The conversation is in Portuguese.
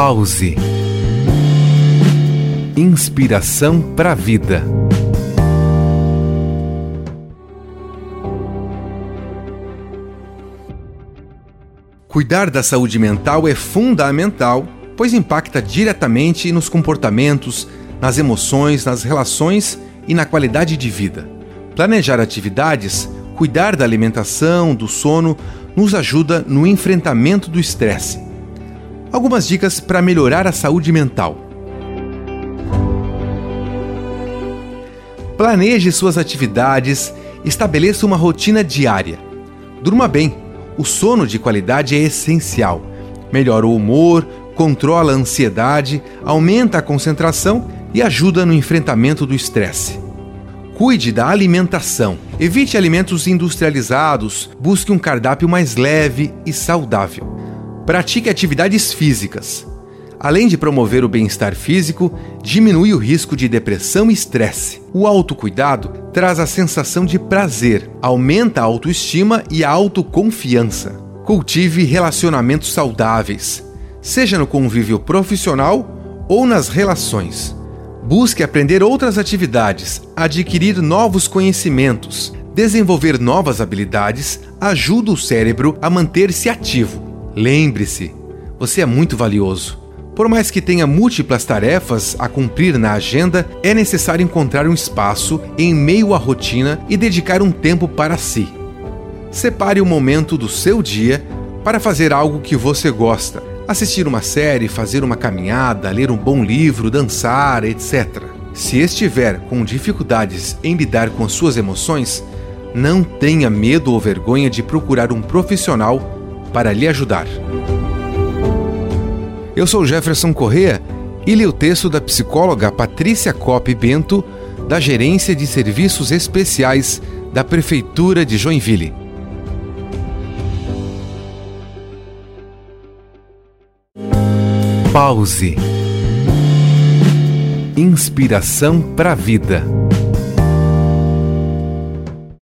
Pause. Inspiração para a vida. Cuidar da saúde mental é fundamental, pois impacta diretamente nos comportamentos, nas emoções, nas relações e na qualidade de vida. Planejar atividades, cuidar da alimentação, do sono, nos ajuda no enfrentamento do estresse. Algumas dicas para melhorar a saúde mental. Planeje suas atividades, estabeleça uma rotina diária. Durma bem o sono de qualidade é essencial. Melhora o humor, controla a ansiedade, aumenta a concentração e ajuda no enfrentamento do estresse. Cuide da alimentação. Evite alimentos industrializados, busque um cardápio mais leve e saudável. Pratique atividades físicas. Além de promover o bem-estar físico, diminui o risco de depressão e estresse. O autocuidado traz a sensação de prazer, aumenta a autoestima e a autoconfiança. Cultive relacionamentos saudáveis, seja no convívio profissional ou nas relações. Busque aprender outras atividades, adquirir novos conhecimentos, desenvolver novas habilidades ajuda o cérebro a manter-se ativo. Lembre-se, você é muito valioso. Por mais que tenha múltiplas tarefas a cumprir na agenda, é necessário encontrar um espaço em meio à rotina e dedicar um tempo para si. Separe um momento do seu dia para fazer algo que você gosta. Assistir uma série, fazer uma caminhada, ler um bom livro, dançar, etc. Se estiver com dificuldades em lidar com suas emoções, não tenha medo ou vergonha de procurar um profissional para lhe ajudar. Eu sou Jefferson Correa e li o texto da psicóloga Patrícia Cop Bento, da Gerência de Serviços Especiais da Prefeitura de Joinville. Pause. Inspiração para a vida.